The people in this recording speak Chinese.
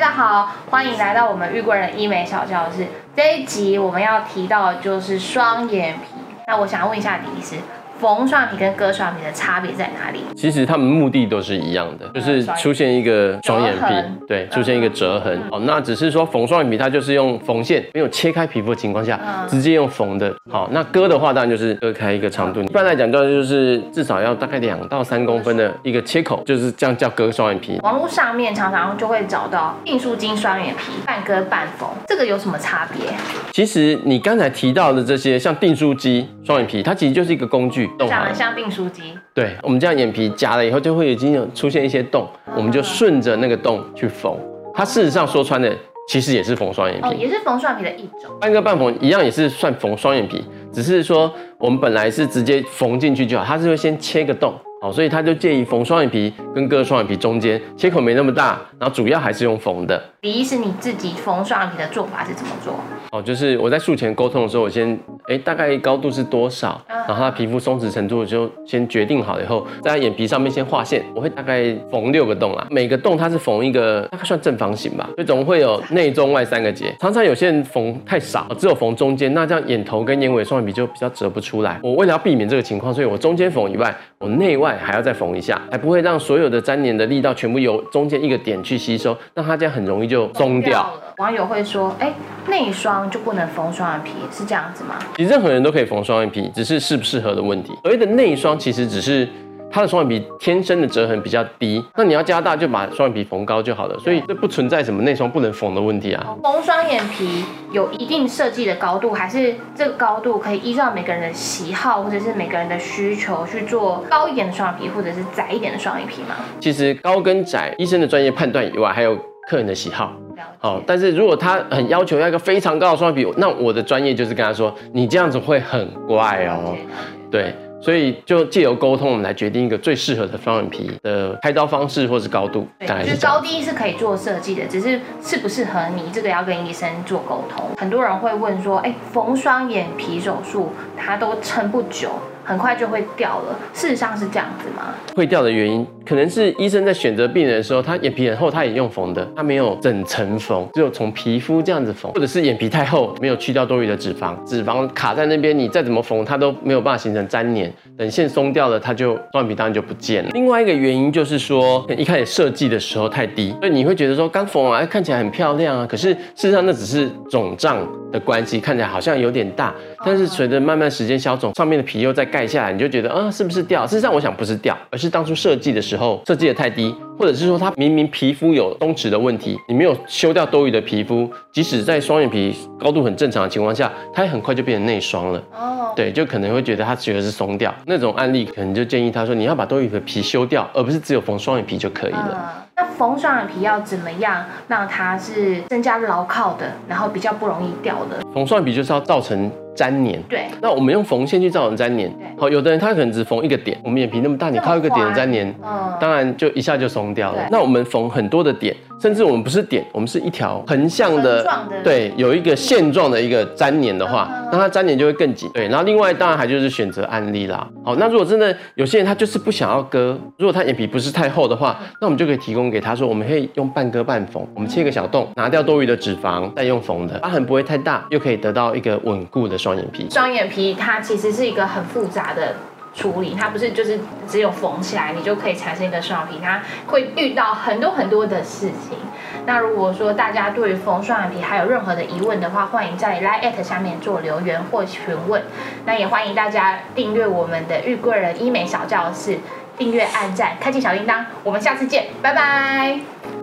大家好，欢迎来到我们玉贵人医美小教室。这一集我们要提到的就是双眼皮。那我想问一下李医师，缝双眼皮跟割双眼皮的差别在哪里？其实他们目的都是一样的，就是出现一个双眼皮，对，出现一个折痕。哦，那只是说缝双眼皮，它就是用缝线，没有切开皮肤的情况下，嗯直接用缝的。好，那割的话，当然就是割开一个长度。一般来讲，就是至少要大概两到三公分的一个切口，就是这样叫割双眼皮。网络上面常常就会找到订书机双眼皮、半割半缝，这个有什么差别？其实你刚才提到的这些，像订书机、双眼皮，它其实就是一个工具，长得。像订书机，对，我们这样眼皮夹了以后，就会已经有出现一些洞，我们就顺着那个洞去缝。它事实上说穿的，其实也是缝双眼哦，皮。也是缝双眼皮的一种。半割半缝一样也是算缝双眼皮，只是说我们本来是直接缝进去就好，它是会先切个洞，好，所以它就建议缝双眼皮跟割双眼皮中间，切口没那么大，然后主要还是用缝的。李医师，你自己缝双眼皮的做法是怎么做？哦，就是我在术前沟通的时候，我先哎大概高度是多少，然后它皮肤松弛程度就先决定好了以后，在眼皮上面先画线，我会大概缝六个洞啊，每个洞它是缝一个大概算正方形吧，所以总会有内中外三个结。常常有些人缝太少，只有缝中间，那这样眼头跟眼尾双眼皮就比较折不出来。我为了要避免这个情况，所以我中间缝以外，我内外还要再缝一下，才不会让所有的粘连的力道全部由中间一个点去吸收，让它这样很容易就松掉。了。网友会说，哎，内双就不能缝双眼皮，是这样子吗？其实任何人都可以缝双眼皮，只是适不适合的问题。所谓的内双，其实只是它的双眼皮天生的折痕比较低，那你要加大就把双眼皮缝高就好了。所以这不存在什么内双不能缝的问题啊。缝双眼皮有一定设计的高度，还是这个高度可以依照每个人的喜好或者是每个人的需求去做高一点的双眼皮，或者是窄一点的双眼皮吗？其实高跟窄，医生的专业判断以外，还有客人的喜好。好，但是如果他很要求要一个非常高的双眼皮，那我的专业就是跟他说，你这样子会很怪哦。对，所以就借由沟通，我们来决定一个最适合的双眼皮的开刀方式或是高度，对，就是。高低是可以做设计的，只是适不适合你，这个要跟医生做沟通。很多人会问说，哎，缝双眼皮手术它都撑不久，很快就会掉了，事实上是这样子吗？会掉的原因，可能是医生在选择病人的时候，他眼皮很厚，他也用缝的，他没有整层缝，只有从皮肤这样子缝，或者是眼皮太厚，没有去掉多余的脂肪，脂肪卡在那边，你再怎么缝，它都没有办法形成粘连，等线松掉了，它就双眼皮当然就不见了。另外一个原因就是说，一开始设计的时候太低，所以你会觉得说刚缝完看起来很漂亮啊，可是事实上那只是肿胀的关系，看起来好像有点大，但是随着慢慢时间消肿，上面的皮又再盖下来，你就觉得啊是不是掉？事实上我想不是掉，而是当初设计的时候设计的太低，或者是说它明明皮肤有松弛的问题，你没有修掉多余的皮肤，即使在双眼皮高度很正常的情况下，它也很快就变成内双了。哦，对，就可能会觉得它觉得是松掉那种案例，可能就建议他说你要把多余的皮修掉，而不是只有缝双眼皮就可以了。缝双眼皮要怎么样让它是增加牢靠的，然后比较不容易掉的？缝双眼皮就是要造成粘连。对，那我们用缝线去造成粘连对，好，有的人他可能只缝一个点，我们眼皮那么大，你靠一个点的粘连，嗯，当然就一下就松掉了。那我们缝很多的点，甚至我们不是点，我们是一条横向的对，有一个线状的一个粘连的话嗯，那它粘连就会更紧。对，然后另外当然还就是选择案例啦。好，那如果真的有些人他就是不想要割，如果他眼皮不是太厚的话，那我们就可以提供给他说，我们可以用半割半缝，我们切个小洞，拿掉多余的脂肪，再用缝的，疤痕不会太大，又可以得到一个稳固的双眼皮。双眼皮它其实是一个很复杂的处理，它不是就是只有缝起来你就可以产生一个双眼皮，它会遇到很多很多的事情。那如果说大家对于缝双眼皮还有任何的疑问的话，欢迎在 Line at 下面做留言或询问。那也欢迎大家订阅我们的玉贵人医美小教室，订阅、按赞、开启小铃铛。我们下次见，拜拜。